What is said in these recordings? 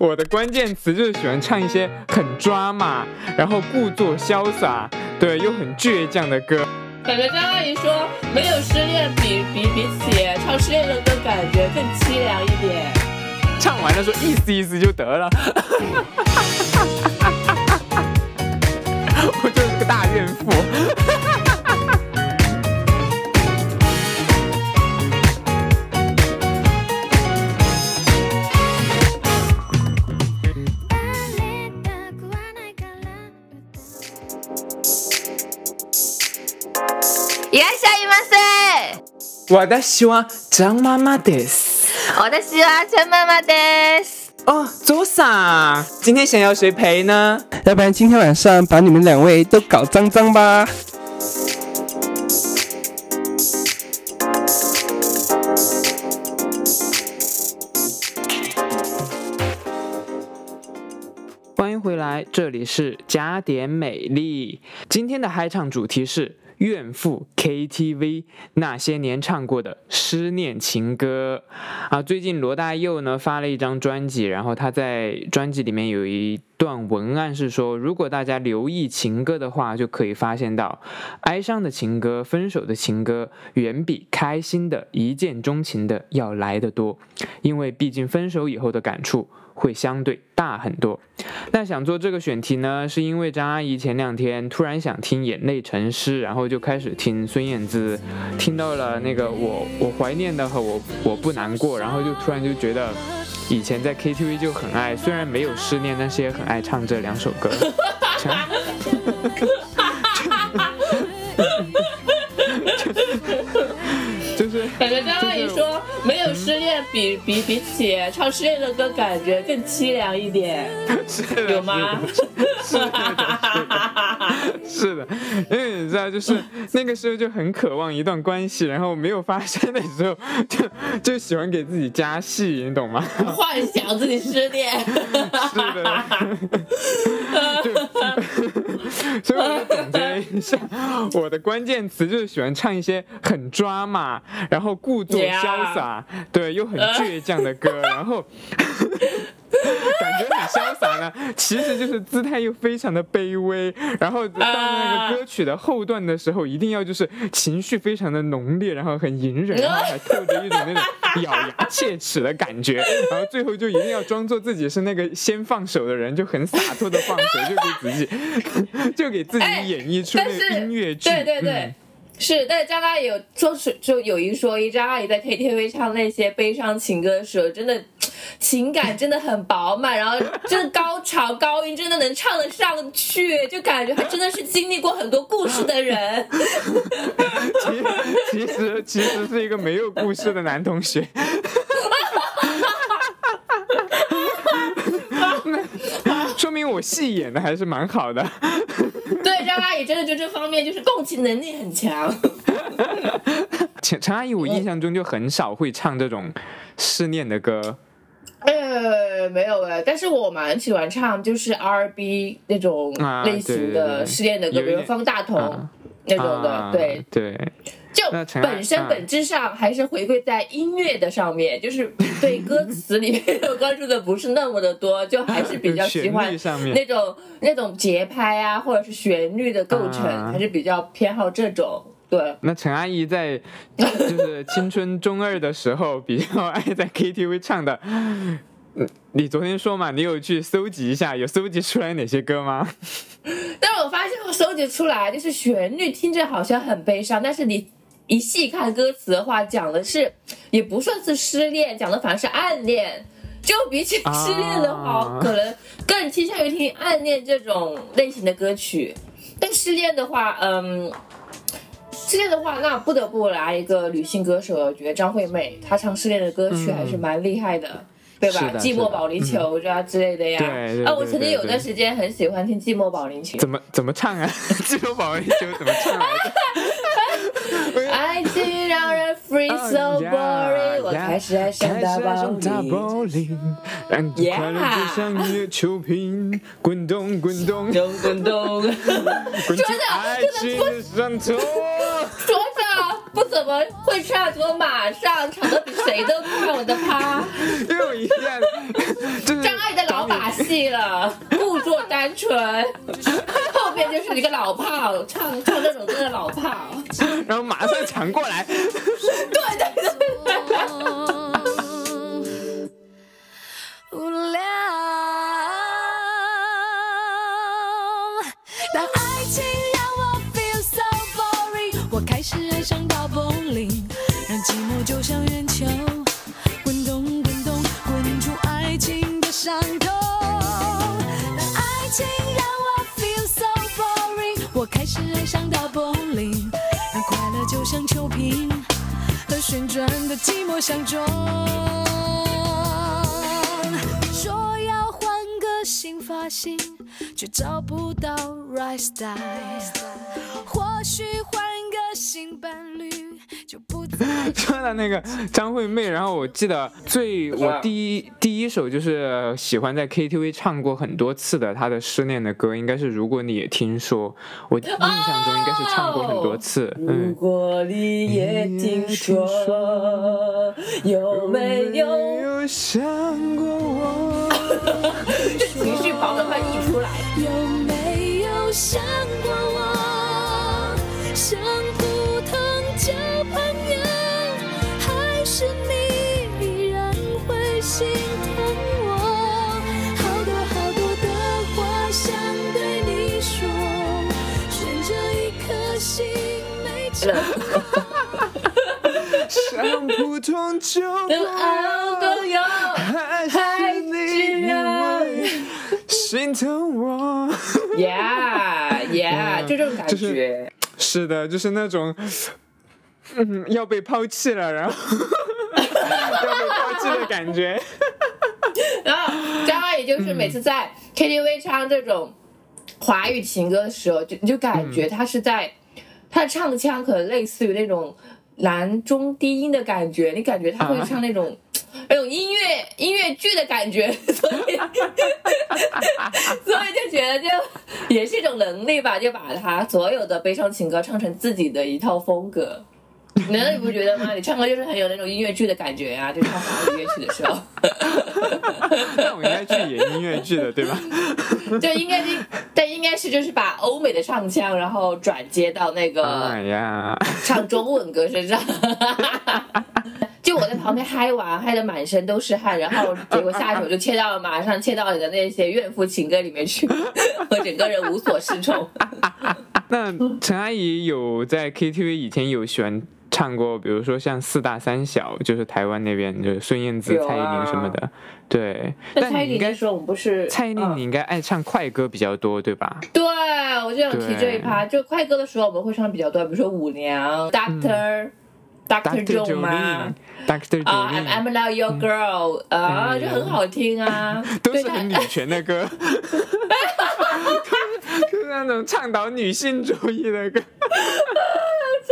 我的关键词就是喜欢唱一些很抓马，然后故作潇洒，对，又很倔强的歌。感觉张阿姨说，没有失恋比比比起唱失恋的歌感觉更凄凉一点。唱完了说意思意思就得了。我就是个大怨妇。せ。我的希望张妈妈です。我的希望陈妈妈です。哦，左上，今天想要谁陪呢？要不然今天晚上把你们两位都搞脏脏吧。 这里是加点美丽。今天的嗨唱主题是怨妇 KTV 那些年唱过的失恋情歌啊。最近罗大佑呢发了一张专辑，然后他在专辑里面有一段文案是说，如果大家留意情歌的话，就可以发现到，哀伤的情歌、分手的情歌，远比开心的一见钟情的要来得多，因为毕竟分手以后的感触。会相对大很多。那想做这个选题呢，是因为张阿姨前两天突然想听《眼泪成诗》，然后就开始听孙燕姿，听到了那个我我怀念的和我我不难过，然后就突然就觉得以前在 KTV 就很爱，虽然没有失恋，但是也很爱唱这两首歌。就是感觉张阿姨说，没有失恋比比比起唱失恋的歌感觉更凄凉一点。是有吗？是的，是的，因为你知道，就是那个时候就很渴望一段关系，然后没有发生的时候，就就喜欢给自己加戏，你懂吗？幻想自己失恋。是的，就 所以我就总结一下，我的关键词就是喜欢唱一些很抓马，然后故作潇洒，对，又很倔强的歌，然后。感觉很潇洒呢，其实就是姿态又非常的卑微。然后到那个歌曲的后段的时候，一定要就是情绪非常的浓烈，然后很隐忍，然后还透着一种那种咬牙切齿的感觉。然后最后就一定要装作自己是那个先放手的人，就很洒脱的放手，就给自己 就给自己演绎出那个音乐剧。对对对。嗯是，但是张阿姨有说是就有一说一，张阿姨在 KTV 唱那些悲伤情歌的时候，真的情感真的很饱满，然后真的高潮高音真的能唱得上去，就感觉还真的是经历过很多故事的人。其其实其实是一个没有故事的男同学。说明我戏演的还是蛮好的。对，张阿姨真的就这方面就是共情能力很强。陈陈阿姨，我印象中就很少会唱这种失恋的歌。呃，没有哎，但是我蛮喜欢唱就是 R&B 那种啊类型的失恋的歌，比如方大同那种的，啊对。对，就本身啊本质上还是回归在音乐的上面，就是对歌词里面 有关注的不是那么的多，就还是比较喜欢 那种那种节拍啊，或者是旋律的构成，啊还是比较偏好这种。对，那陈阿姨在就是青春中二的时候，比较爱在 KTV 唱的。嗯你昨天说嘛，你有去搜集一下，有搜集出来哪些歌吗？但是我发现我搜集出来，就是旋律听着好像很悲伤，但是你一细看歌词的话，讲的是也不算是失恋，讲的反而是暗恋。就比起 失恋的话，啊可能更倾向于听暗恋这种类型的歌曲。但失恋的话，嗯，失恋的话，那不得不来一个女性歌手，我觉得张惠妹她唱失恋的歌曲嗯还是蛮厉害的。对吧？寂寞保龄球啊之类的呀。啊，我曾经有段时间很喜欢听寂寞保龄球。怎么怎么唱啊？寂寞保龄球怎么唱来着？爱情让人 free so boring，我开始爱上大保龄。让你快乐就像月球瓶，滚动滚动，咚咚咚，滚出爱情的伤痛。不怎么会唱，怎么马上唱的比谁都快？我的趴，又一下 就是张爱的老把戏了，故作单纯，后边就是一个老炮，唱唱这首歌的老炮。然后马上抢过来，对对对。无聊。当爱情像秋萍和旋转的寂寞相撞。说要换个新发型，却找不到 rise style。或许换个新伴侣，说到那个张惠妹，然后我记得最我第一第一首就是喜欢在 KTV 唱过很多次的她的失恋的歌，应该是如果你也听说，我印象中应该是唱过很多次。如嗯，果你也听说，有没有？有想过我？这情绪饱的快溢出来。有没有想过我？想不通交朋友，还是你依然会心疼我？好多好多的话想对你说，悬着一颗心没 唱。像普通就都爱都有，还是你因为心疼我？，Yeah Yeah，就这种感就是觉。是的，就是那种，嗯，要被抛弃了，然后的感觉。然后张阿姨就是每次在 KTV 唱这种华语情歌的时候，就你就感觉他是在，他的唱腔可能类似于那种男中低音的感觉，你感觉他会唱那种。那种音乐音乐剧的感觉，所以 所以就觉得就也是一种能力吧，就把他所有的悲伤情歌唱成自己的一套风格。难 道你不觉得吗？你唱歌就是很有那种音乐剧的感觉呀、就唱华语乐曲的时候。那我应该去演音乐剧的，对吧？就应该是，但应该是就是把欧美的唱腔，然后转接到那个哎呀，唱中文歌身上。就我在旁边嗨完，嗨的满身都是汗，然后结果下一首就切到了马上切到你的那些怨妇情歌里面去，我整个人无所适从。那陈阿姨有在 KTV 以前有喜欢唱过，比如说像四大三小，就是台湾那边就是孙燕姿、啊蔡依林什么的。对，但蔡依林那时候我们不是蔡依林，嗯你应该爱唱快歌比较多，对吧？对，我就想提这一趴，就快歌的时候我们会唱比较多，比如说舞娘、Doctor、Doctor Dr. John 嘛。Jolin，Dr. 啊、I'm Jolin，not your girl，啊、嗯就很好听啊，都是很女权的歌，就是那种倡导女性主义的歌。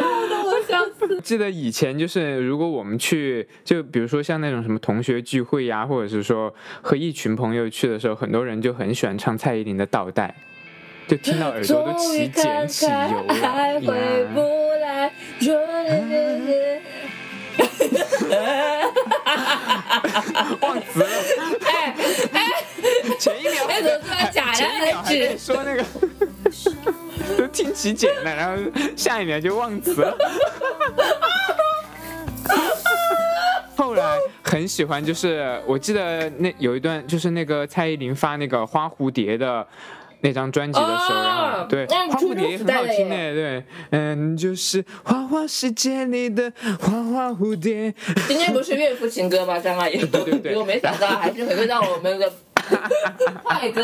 我笑死。记得以前就是，如果我们去，就比如说像那种什么同学聚会呀、或者是说和一群朋友去的时候，很多人就很喜欢唱蔡依林的《倒带》，就听到耳朵都起茧看起油了回不呀。来。忘词了，哎 哎，前一秒哎怎么突然假的前一秒还在说那个，都听起茧了，然后下一秒就忘词了。后来很喜欢，就是我记得那有一段，就是那个蔡依林发那个花蝴蝶的那张专辑的时候，哦然后对嗯花蝴蝶也很好听出的，对，嗯，就是花花世界里的花花蝴蝶，今天不是岳父情歌吗？张阿姨，对对对结果没想到还是回归到我们的 快歌。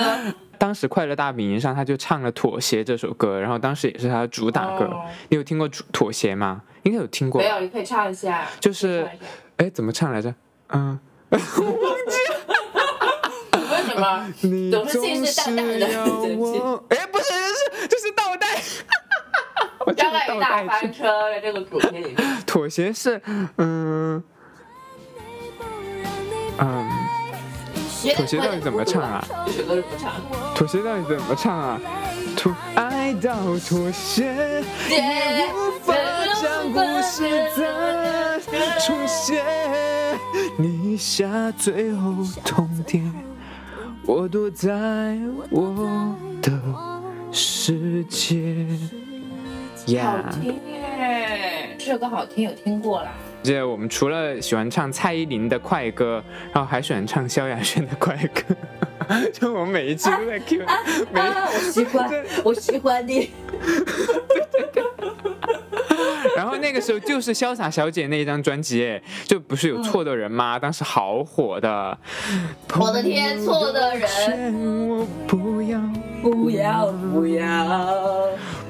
当时《快乐大本营》上他就唱了《妥协》这首歌，然后当时也是他的主打歌。哦你有听过《妥协》吗？应该有听过没。有，你可以唱一下。就是哎，怎么唱来着？嗯，为什么？你总是信誓旦旦的哎，不是，是就是倒带。我这张个倒阿姨大翻车在这个主题里面。妥协是，嗯嗯，妥协到底怎么唱啊？这首歌是不唱。妥协到底怎么唱啊？妥爱到妥协，也无法将故事再重写，你下最后通牒，我躲在我的世界。耶！这首歌好听，有听过啦。这我们除了喜欢唱蔡依林的快歌，然后还喜欢唱萧亚轩的快歌，就我们每一期都在 Q，每啊，我喜欢，我喜欢你。然后那个时候就是《潇洒小姐》那一张专辑，哎，就不是有错的人吗？当时好火的。我的天，错的人，我不要不要不要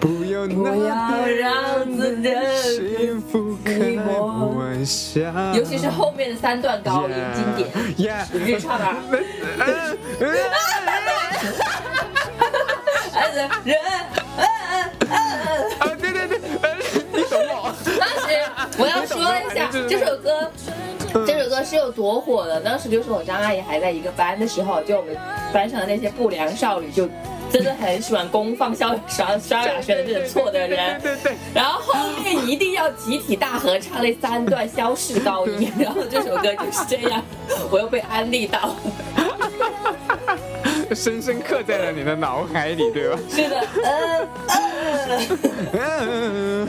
不要不要让自己幸福开玩笑，尤其是后面的三段高音经典，呀你去唱啊！爱的人，啊，对对对，懂我。当时我要说一下这首歌。这首歌是有多火的？当时就是我张阿姨还在一个班的时候，就我们班上的那些不良少女就真的很喜欢公放萧萧萧亚轩的这种错的人，对对然后后面一定要集体大合唱那三段消逝高音，然后这首歌就是这样，我又被安利到，对，深深刻在了你的脑海里，对吧？是的，嗯嗯，嗯，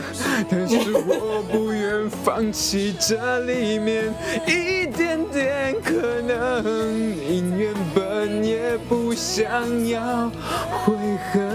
但是我不愿放弃这里面一点点可能，宁愿笨也不想要悔恨。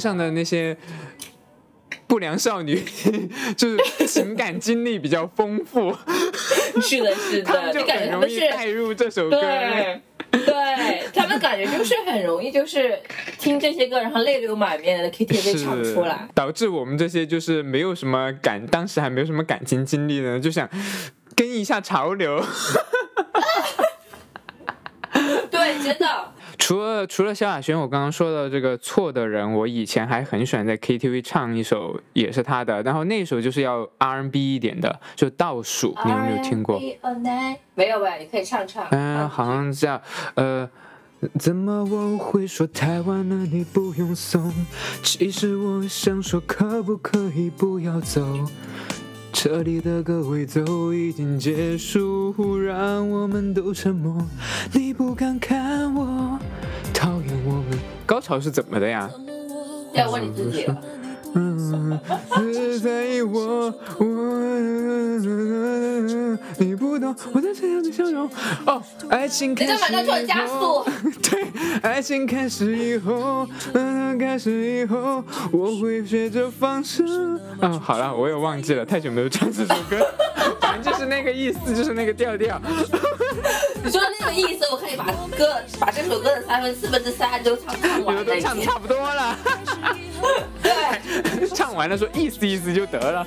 上的那些不良少女，就是情感经历比较丰富，是的，是他们的，就就感觉很容易他们是带入这首歌。对。对他们感觉就是很容易，就是听这些歌，然后泪流满面的 KTV 唱出来。导致我们这些就是没有什么感，当时还没有什么感情经历呢，就想跟一下潮流。对，真的。除了除了萧亚轩，我刚刚说的这个错的人，我以前还很喜欢在 KTV 唱一首，也是他的，然后那首就是要 R&B 一点的，就倒数，你有没有听过没有吧？你可以唱唱。嗯，好像叫呃。怎么我会说太晚了？你不用送。其实我想说，可不可以不要走？这里的歌会都已经结束，让我们都沉默。你不敢看我。高潮是怎么的呀？要问你自己。嗯，只在意我，我，你不懂我在这样的笑容。哦，爱情开始以后速，对，爱情开始以后，嗯，开始以后，我会学着放手。嗯，好了，我也忘记了，太久没有唱这首歌，反正就是那个意思，就是那个调调。你说的那个意思，我可以把歌把这首歌的三分四分之三都唱完了已经。唱差不多了，对，唱完了说意思意思就得了。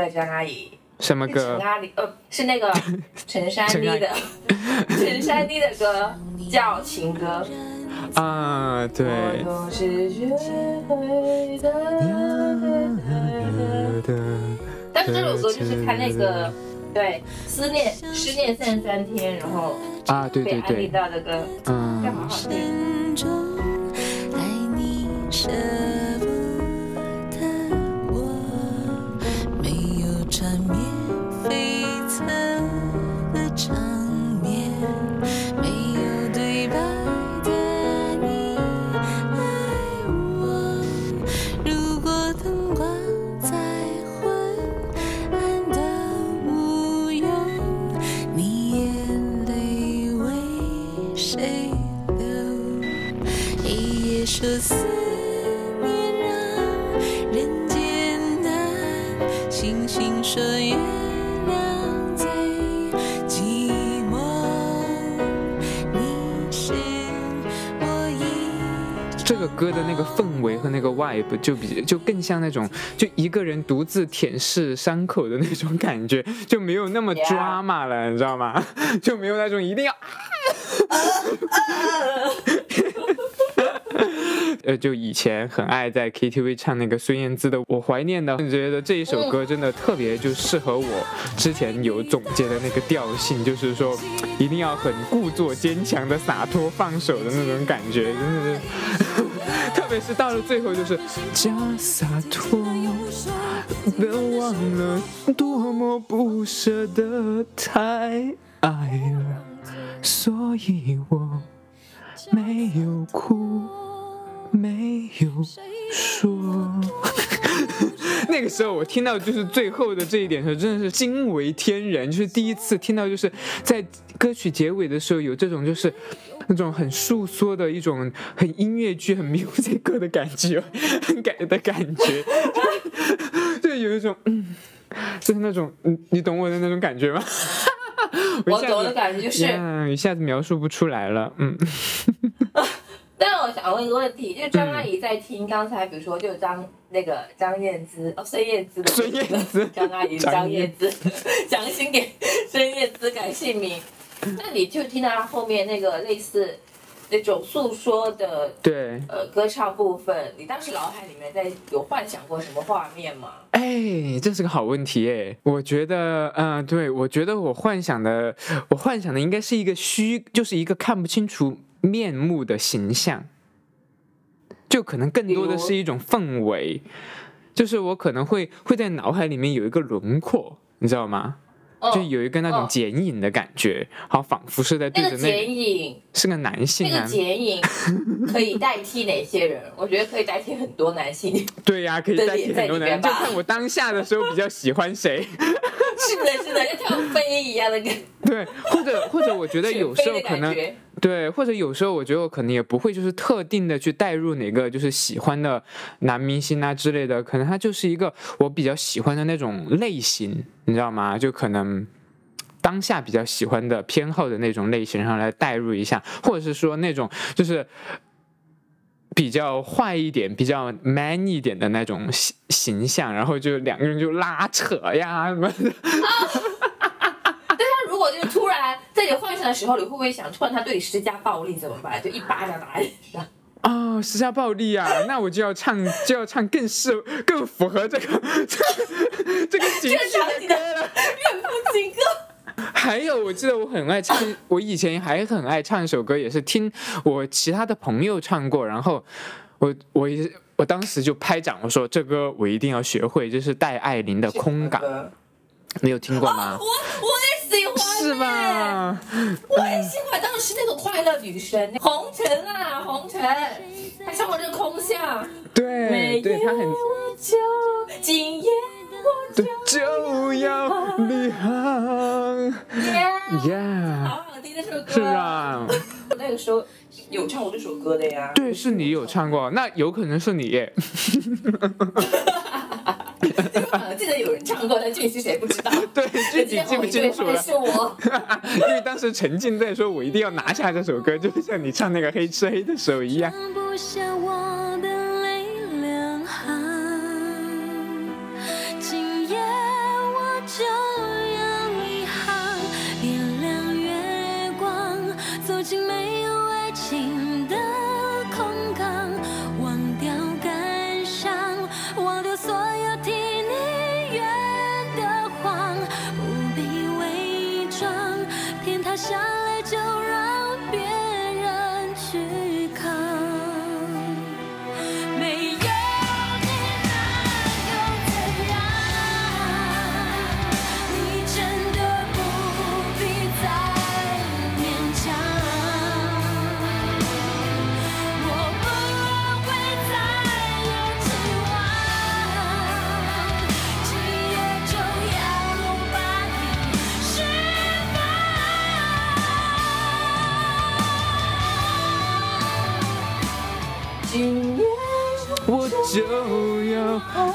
然想到一首歌，张阿姨。什么歌陈？阿姨，呃，是那个 陈珊妮的陈，珊妮的歌叫《情歌》。啊，对。但是这首歌就是看那个，对，思念失恋三十三天，然后啊，对对被安利，到的歌，嗯好嗯，好听。说思念，人间的星星说月亮最寂寞。你是我一这个歌的那个氛围和那个 vibe 就比，就更像那种，就一个人独自舔舐伤口的那种感觉，就没有那么 抓马了，你知道吗？就没有那种一定要。呃，就以前很爱在 KTV 唱那个孙燕姿的《我怀念的》，觉得这一首歌真的特别就适合我之前有总结的那个调性，就是说一定要很故作坚强的洒脱放手的那种感觉，真的是，特别是到了最后就是假洒脱，别忘了多么不舍得太爱了，所以我没有哭。没有说。那个时候我听到就是最后的这一点的时候，真的是惊为天人，就是第一次听到就是在歌曲结尾的时候有这种就是那种很诉说的一种很音乐剧、很 music 歌的感觉，很 感的感觉，就有一种嗯，就是那种你，你懂我的那种感觉吗？我懂的感觉就是呀一下子描述不出来了，嗯。但我想问一个问题，就是张阿姨在听刚才，比如说就张那个张燕姿哦，孙燕姿的孙燕姿。张阿姨张张燕姿，强行给孙燕姿改姓名，那你就听到她后面那个类似那种诉说的对，呃歌唱部分，你当时脑海里面在有幻想过什么画面吗？哎，这是个好问题哎。我觉得，嗯、对，我觉得我幻想的，我幻想的应该是一个虚，就是一个看不清楚面目的形象，就可能更多的是一种氛围，就是我可能会会在脑海里面有一个轮廓，你知道吗？哦就有一个那种哦剪影的感觉，好仿佛是在对着那那个剪影，是个男性啊那个，剪影 可以代替哪些人？我觉得可以代替很多男性。对呀、可以代替很多男性就看我当下的时候比较喜欢谁。是的，是的，就像飞一样的感觉对，或者或者我觉得有时候可能对，或者有时候我觉得我可能也不会就是特定的去带入哪个就是喜欢的男明星啊之类的，可能他就是一个我比较喜欢的那种类型，你知道吗？就可能。当下比较喜欢的偏好的那种类型，然后来代入一下，或者是说那种就是比较坏一点、比较 man 一点的那种形形象，然后就两个人就拉扯呀什么的 如果就突然在你幻想的时候，你会不会想，突然他对你施加暴力怎么办？就一巴掌打在脸上。哦，施加暴力啊！那我就要唱，就要唱更适、更符合这个这个这个情绪的歌了。怨妇情歌。还有，我记得我很爱唱，我以前还很爱唱一首歌，也是听我其他的朋友唱过，然后我我一我当时就拍掌，我说这歌我一定要学会，就是戴爱玲的《空港》，你有听过吗？我我也喜欢、是？吧？我也喜欢，当时那个快乐女神红尘啊，红尘，还唱过这个空巷。对，对他很我就今夜我就就要离航耶，呀，好好听这首歌。是？啊。我那个时候有唱过这首歌的呀。对，是你有唱过，那有可能是你耶。我记得有人唱过，但具体是谁不知道。对，具体记不清楚了，是我。因为当时沉浸在说我一定要拿下这首歌，就像你唱那个《黑吃黑的手》一样。不下我的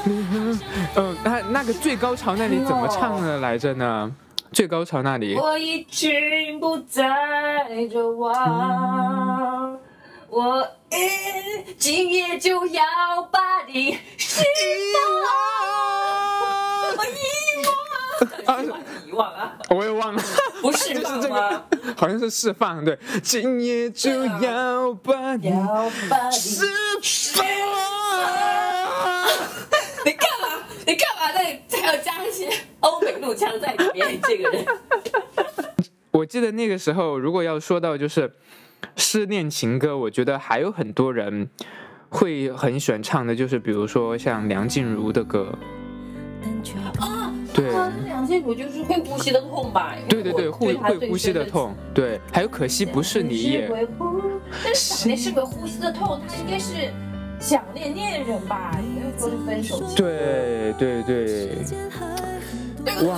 嗯。那那个最高潮那里怎么唱的来着呢？最高潮那里，我已经不再奢望，我今夜就要把你释放。我遗忘啊，遗忘啊，我也忘了，不是，就是这个？好像是释放，对，今夜就要把你释放。你干嘛？你干嘛在还要加一些欧美怒腔在里面？这个人，我记得那个时候，如果要说到就是失恋情歌，我觉得还有很多人会很喜欢唱的，就是比如说像梁静茹的歌，对。梁静茹就是会呼吸的痛吧？对对对，会会呼吸的痛，对，还有可惜不是你也，但是那是个呼吸的痛，它应该是想念恋人吧？没有说是分手。对对对，对对，跟我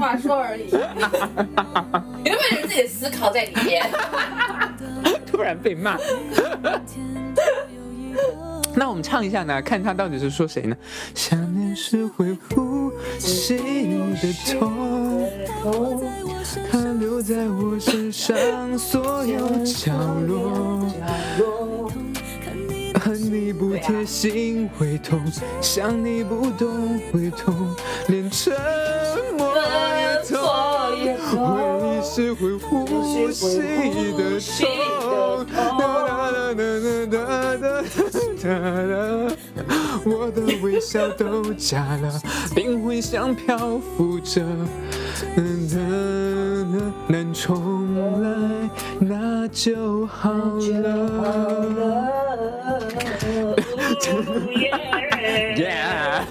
话说而已。你会不会有自己的思考在里面？突然被骂。那我们唱一下呢，看他到底是说谁呢？想念是会呼吸的痛，它留在我身上所有角落。恨你不贴心会痛，想你不懂会痛，连沉默也痛。回忆是会呼吸的痛。哒哒哒哒哒哒哒哒哒，我的微笑都假了，灵魂像漂浮着，能重来，那就好了。耶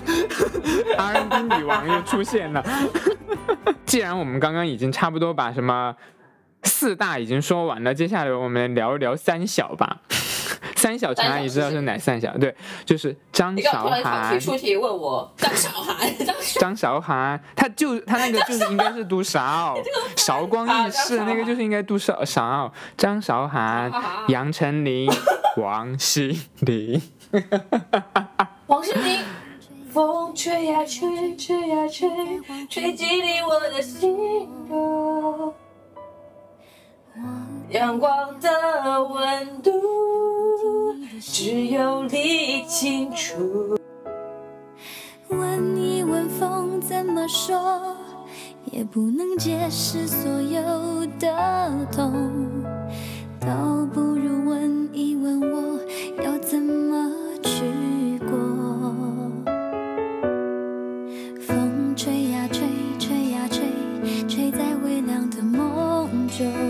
！R N B 女王又出现了。既然我们刚刚已经差不多把什么四大已经说完了，接下来我们聊一聊三小吧。三小陈阿姨知道是哪三小？对，就是张韶你干嘛突然跑涵题、出题问我张韶涵？张韶张韶涵，他就他那个就是应该是读韶，韶光易逝，那个就是应该读韶韶。张韶涵、杨丞琳、王心凌。王心凌。风吹呀吹，吹呀吹，吹进你我的心窝。阳光的温度，只有你清楚。问一问风怎么说，也不能解释所有的痛，倒不如问一问我要怎么去过。风吹呀吹，吹呀吹，吹在微凉的梦中。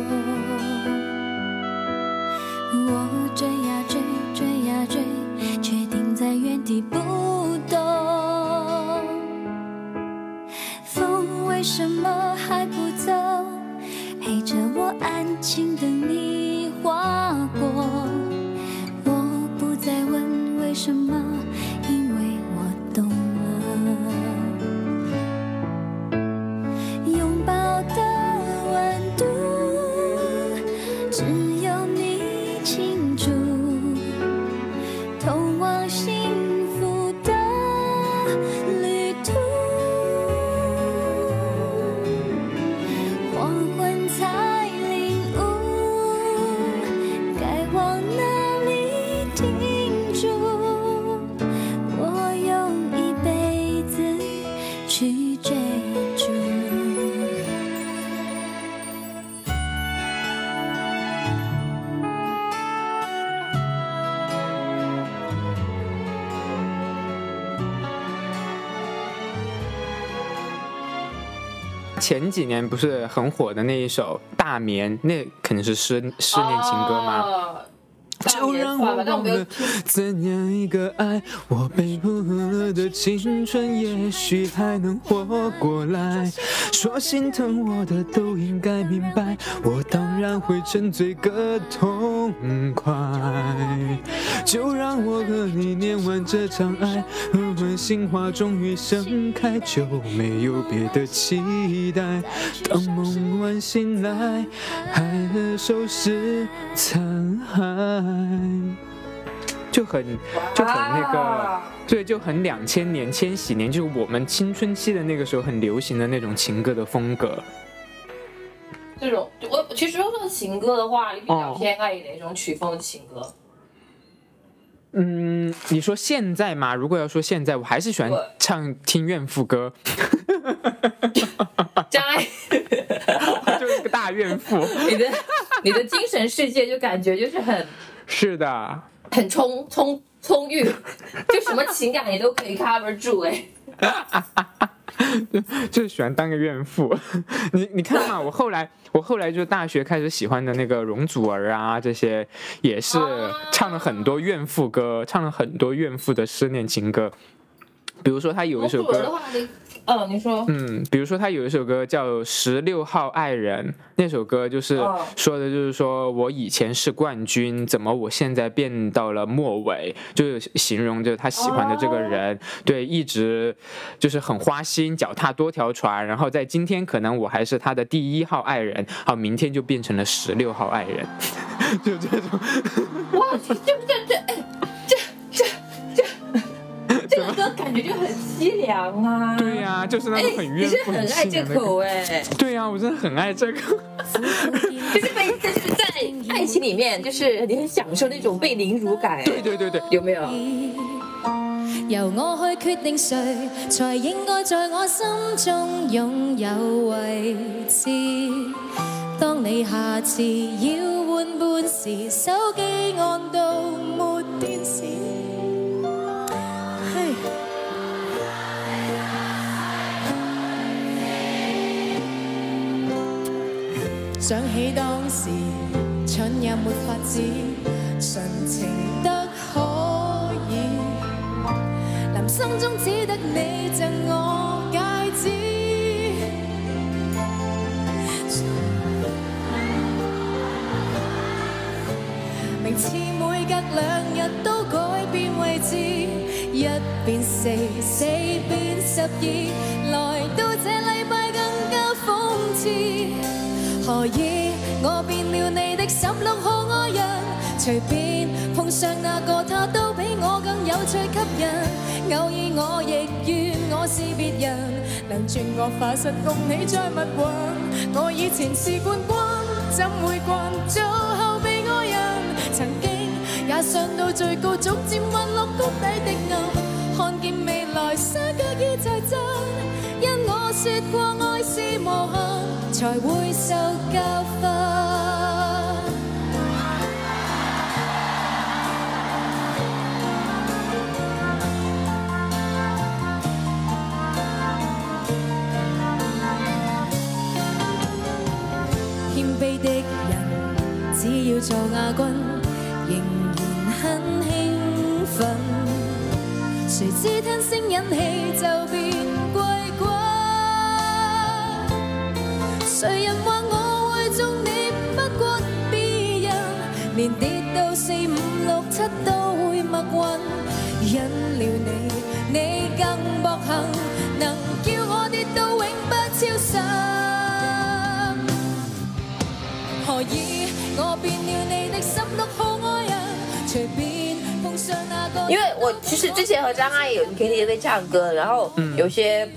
前几年不是很火的那一首《大眠》，那肯定是失失恋情歌吗？哦就让我大年算了怎样一个爱，我被捕了的青春，也许还能活过来。说心疼我的都应该明白，我当然会沉醉个痛快。就让我和你念完这场爱，缓缓心花终于盛开，就没有别的期待。当梦完醒来，海的收拾残骸。就很就很那个哇，对，就很两千年、千禧年，就是我们青春期的那个时候很流行的那种情歌的风格。这种，我其实说到情歌的话，你比较哦偏爱哪种曲风的情歌？嗯，你说现在嘛？如果要说现在，我还是喜欢唱听怨妇歌，张爱，就是个大怨妇。你的你的精神世界就感觉就是很 是的，很充充充裕，就什么情感你都可以 cover 住哎。就是喜欢当个怨妇。你你看嘛，我后来我后来就大学开始喜欢的那个容祖儿啊，这些也是啊唱了很多怨妇歌，唱了很多怨妇的失恋情歌。比如说他有一首歌，嗯，你说，嗯，比如说他有一首歌叫《十六号爱人》，那首歌就是哦。说的，就是说我以前是冠军，怎么我现在变到了末尾，就是形容着他喜欢的这个人，对，一直就是很花心，脚踏多条船，然后在今天可能我还是他的第一号爱人，好，明天就变成了十六号爱人，就这种，哇，这这这这，哎，这这个歌感觉就很凄凉啊。对呀、就是那哎种很你是怨妇、很爱这凄凉的歌。口哎，对呀、我真的很爱这个。就是被就是在爱情里面，就是你很享受那种被凌辱感，对对对对，有没有？由我去決定誰才應該在我心中擁有位置。當你下次要換伴時，手機按到沒電時。想起當時，蠢也没法子，純情得可以。男心中只得你赠我戒指。名次每隔兩日都改變位置，一变四，四变十二，來到這禮拜更加諷刺。何以我變了你的十六號愛人？隨便碰上那個他都比我更有趣吸引。偶爾我亦願我是別人，能轉我化身共你再蜜運。我以前是冠軍，怎會慣做後備愛人？曾經也上到最高，逐漸滑落谷底的暗，看見未來沙脚已在震。因我說過愛是無限，才會受教訓。謙卑的人，只要做亞軍，仍然很興奮。誰知聽聲引起就誰人話我會中你不過別人，連跌到四五六七都會默韻。因了你，你更薄幸，能叫我跌到永不超生。何以我變了你的十六號愛人？隨便碰上那個，因为我其实之前和张阿姨有去 KTV 唱歌，然后有些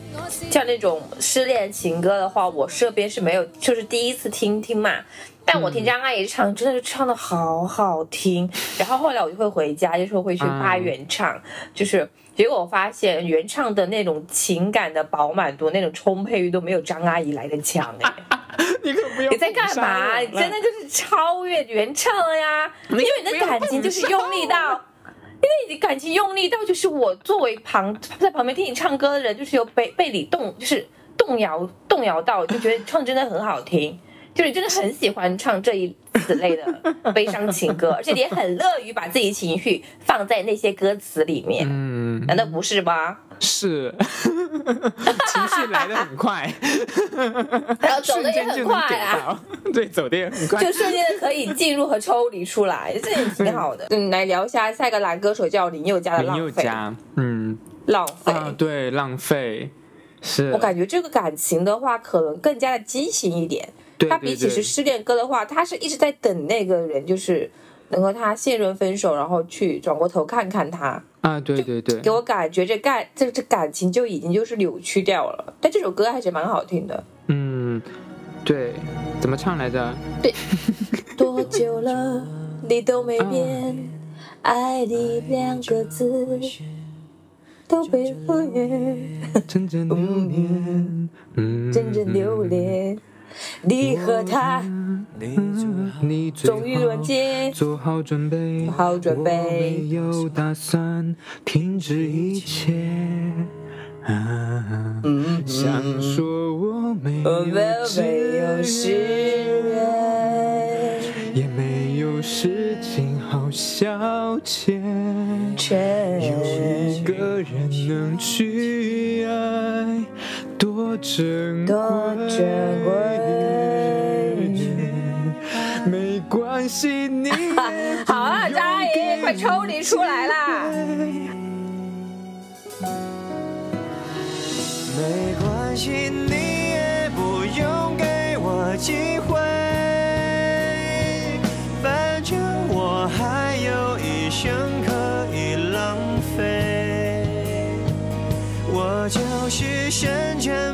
像那种失恋情歌的话，我这边是没有，就是第一次听听嘛。但我听张阿姨唱，真的是唱的好好听。然后后来我就会回家，就是会去扒原唱，就是结果我发现原唱的那种情感的饱满度、那种充沛欲都没有张阿姨来的强哎。你可不要你在干嘛？你真的就是超越原唱了呀！因为你的感情就是用力到，因为你感情用力到，就是我作为旁在旁边听你唱歌的人，就是有被被你动，就是动摇动摇到，就觉得唱真的很好听。就是真的很喜欢唱这一此类的 悲伤情歌，而且你也很乐于把自己情绪放在那些歌词里面，嗯，难道不是吗？是，情绪来的很快，然 后走的也很快啊。对，走的也很快就。瞬间的可以进入和抽离出来，这也挺好的。嗯，来聊一下下一个男歌手叫林宥嘉的《林宥浪费》。嘉，嗯浪费，啊，对，浪费是，我感觉这个感情的话，可能更加的激情一点。对他比起是失恋歌的话，他是一直在等那个人，就是能和他现任分手，然后去转过头看看他。啊，对对对给，我感觉这感这这感情就已经就是扭曲掉了。但这首歌还是蛮好听的。嗯，对，怎么唱来着？对多久了，你都没变，爱你两个字都被忽略，阵阵流年，嗯，阵阵流连。你和他。你最终于好轮接，做好准备，做好准备。我没有打算停止一切。啊，想说我没有志没有誓言，也没有事情好消遣。有一个人能去爱，没关系，你 好了，用张阿姨，给快抽离出来啦！没关系，你也不用给我瞬间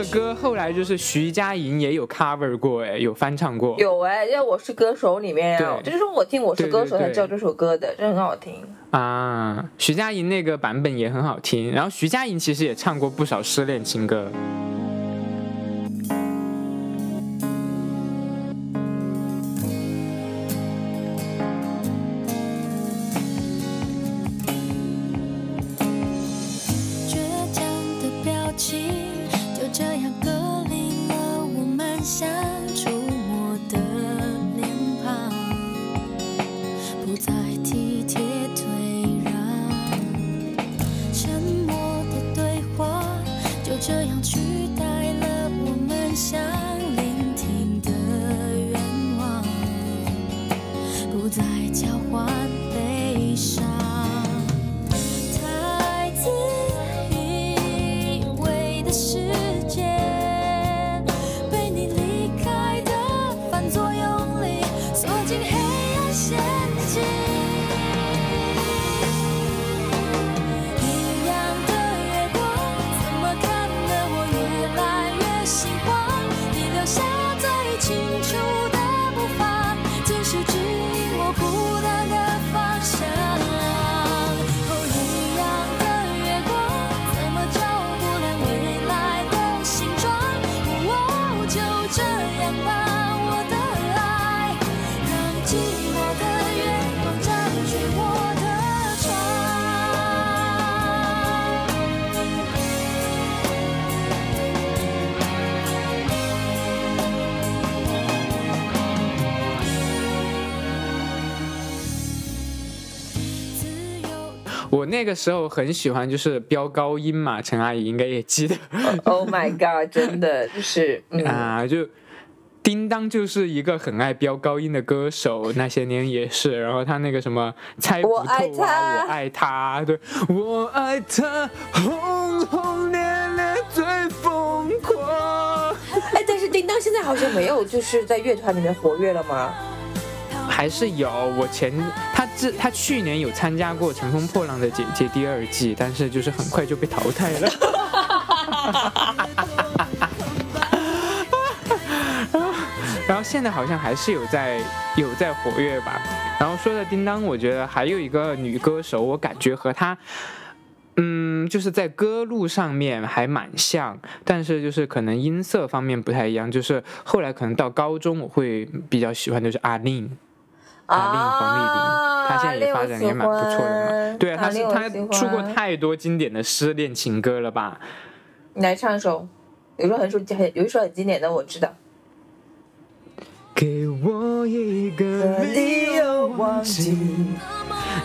个歌，后来就是徐佳莹也有 cover 过，哎，有翻唱过。有哎，在《我是歌手》里面啊，对就是我听《我是歌手》才知道这首歌的，真的很好听。啊，徐佳莹那个版本也很好听。然后徐佳莹其实也唱过不少失恋情歌。那个时候很喜欢，就是飙高音嘛，陈阿姨应该也记得 Oh my god！真的就是，嗯，啊，就。叮当就是一个很爱飙高音的歌手，那些年也是。然后他那个什么猜不透我爱啊，他我爱他，对，我爱他，轰轰烈烈最疯狂。哎，但是叮当现在好像没有就是在乐团里面活跃了吗？还是有，我前他这他去年有参加过《乘风破浪的姐姐》第二季，但是就是很快就被淘汰了。然后现在好像还是有在有在活跃吧。然后说到叮当，我觉得还有一个女歌手，我感觉和她。嗯，就是在歌路上面还蛮像，但是就是可能音色方面不太一样。就是后来可能到高中，我会比较喜欢就是阿令，阿令黄丽玲，她现在也发展也蛮不错的嘛。对啊，她是她出过太多经典的失恋情歌了吧？你来唱一首，有一首很首很有一首很经典的，我知道。给我一个理由忘记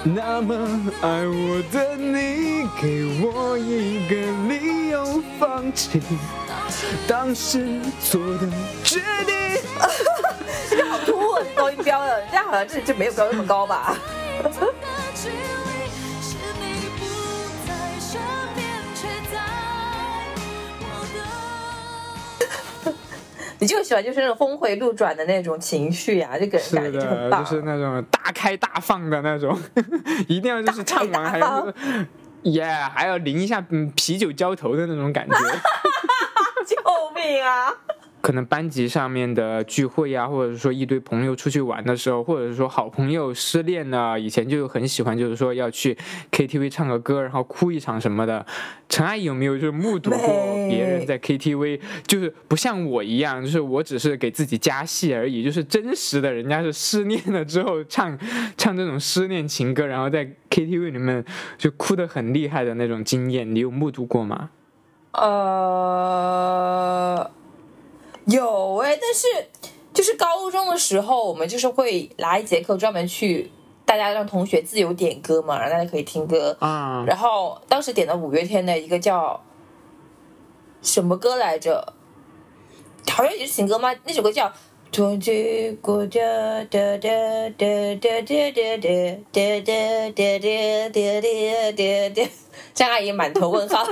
那么爱我的你，给我一个理由放弃当时做的决定。这个好突兀，高音飙的，人家好像这里就没有飙那么高吧。你就喜欢就是那种峰回路转的那种情绪呀，这个是的，就是那种大开大放的那种，一定要就是唱完还要，耶还要淋一下嗯啤酒浇头的那种感觉。救命啊！可能班级上面的聚会呀、或者是说一堆朋友出去玩的时候，或者是说好朋友失恋了，以前就很喜欢，就是说要去 KTV 唱个歌，然后哭一场什么的。陈阿姨有没有就是目睹过 别人在 KTV，就是不像我一样，就是我只是给自己加戏而已，就是真实的人家是失恋了之后唱 唱这种失恋情歌，然后在 KTV 里面就哭得很厉害的那种经验，你有目睹过吗？呃，有哎、但是就是高中的时候，我们就是会拿一节课专门去，大家让同学自由点歌嘛，然后大家可以听歌。啊，然后当时点的五月天的一个叫什么歌来着？好像也是情歌吗？那首歌叫。统治国家哒哒哒哒哒哒哒哒哒哒哒哒哒哒，张阿姨满头问号，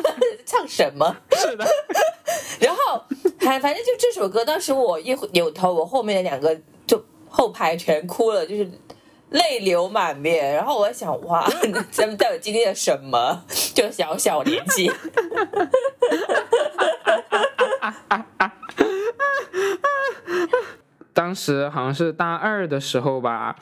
唱什么？是的，然后反反正就这首歌，当时我一扭头，我后面的两个就后排全哭了，就是泪流满面。然后我在想，哇，咱们到底经历了什么？就小小年纪，当时好像是大二的时候吧，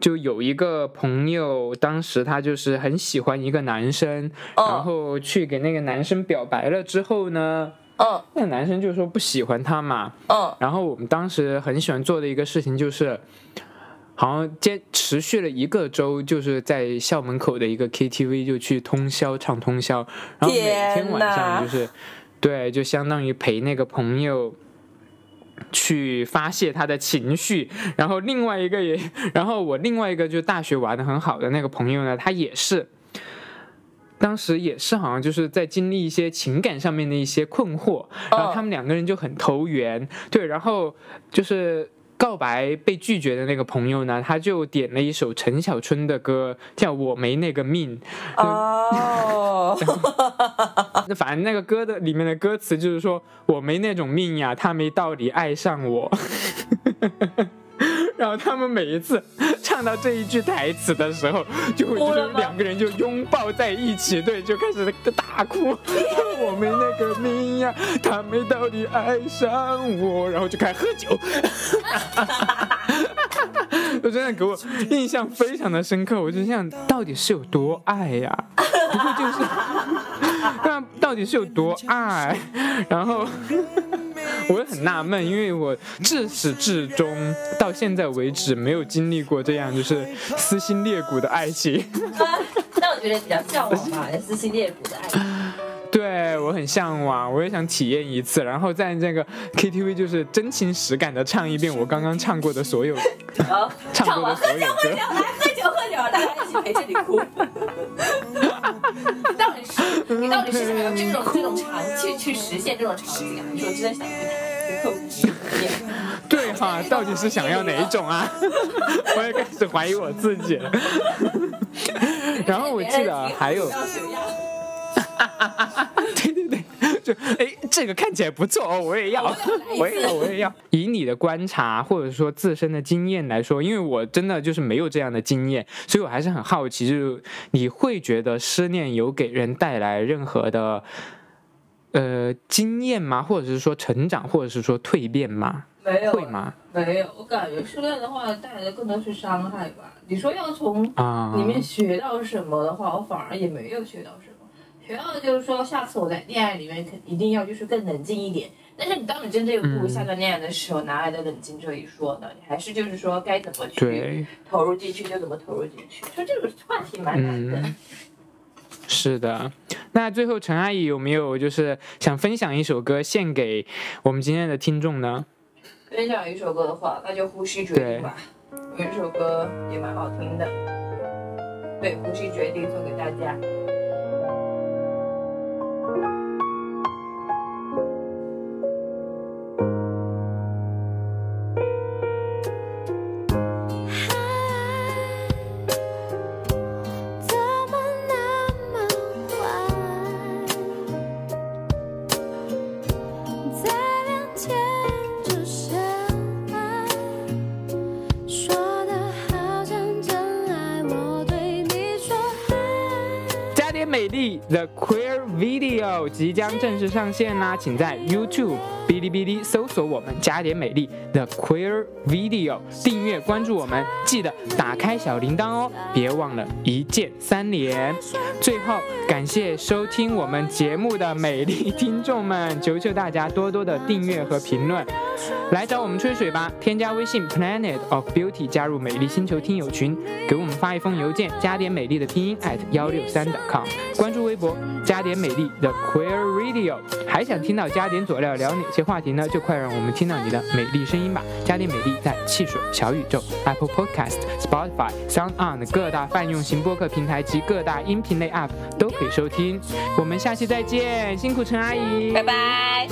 就有一个朋友，当时他就是很喜欢一个男生，然嗯后去给那个男生表白了之后呢，嗯那个男生就说不喜欢他嘛，嗯然后我们当时很喜欢做的一个事情就是。好像坚持续了一个周，就是在校门口的一个 KTV 就去通宵唱通宵，然后每天晚上就是，对，就相当于陪那个朋友去发泄他的情绪，然后另外一个也，然后我另外一个就大学玩的很好的那个朋友呢，他也是。当时也是好像就是在经历一些情感上面的一些困惑，然后他们两个人就很投缘，对，然后就是告白被拒绝的那个朋友呢，他就点了一首陈小春的歌，叫《我没那个命》，哦，那 反正那个歌的里面的歌词就是说我没那种命呀，他没道理爱上我。然后他们每一次唱到这一句台词的时候，就会两个人就拥抱在一起，对，就开始大哭。我没那个命呀，他没道理爱上我，然后就开始喝酒。我真的给我印象非常的深刻，我就想到底是有多爱呀？不过就是，那到底是有多爱？然后我也很纳闷，因为我至始至终到现在为止没有经历过这样就是撕心裂骨的爱情。但我觉得比较向往吧，撕心裂骨的爱情。对我很向往，我也想体验一次，然后在这个 KTV 就是真情实感的唱一遍我刚刚唱过的所有唱过的所有歌。来喝酒喝酒，大家一起陪着你哭。到底是你到底是想要这种这种长去去实现这种场景啊？你说真的想？对哈，到底是想要哪一种啊？我也开始怀疑我自己了。然后我记得还有，就哎，这个看起来不错哦，我也要，我也要，我也要。以你的观察或者说自身的经验来说，因为我真的就是没有这样的经验，所以我还是很好奇，就是你会觉得失恋有给人带来任何的呃经验吗？或者是说成长，或者是说蜕变吗？没有会吗？没有，我感觉失恋的话带来的更多是伤害吧。你说要从啊，里面学到什么的话，我反而也没有学到什么。学到的就是说，下次我在恋爱里面肯一定要就是更冷静一点。但是你当你真正步入下段恋爱的时候，哪来的冷静这一说呢？你还是就是说该怎么去，投入进去就怎么投入进去。说这个话题蛮难的。嗯，是的。那最后陈阿姨有没有就是想分享一首歌献给我们今天的听众呢？分享一首歌的话，那就呼吸决定吧。有一首歌也蛮好听的，对，呼吸决定送给大家。即将正式上线啦，请在 YouTube、哔哩哔哩搜索我们加点美丽 The Queer Video，订阅关注我们，记得打开小铃铛哦，别忘了一键三连。最后，感谢收听我们节目的美丽听众们，求求大家多多的订阅和评论，来找我们吹水吧！添加微信 Planet of Beauty，加入美丽星球听友群，给我们发一封邮件，加点美丽的拼音 at 幺六三 com，关注微博加点美丽的 Queer Radio。还想听到加点佐料聊哪些话题呢？就快让我们听到你的美丽声音吧！加点美丽在汽水、小宇宙、Apple Podcast、Spotify、Sound On 各大泛用型播客平台及各大音频类 App 都可以收听。我们下期再见，辛苦陈阿姨，拜拜。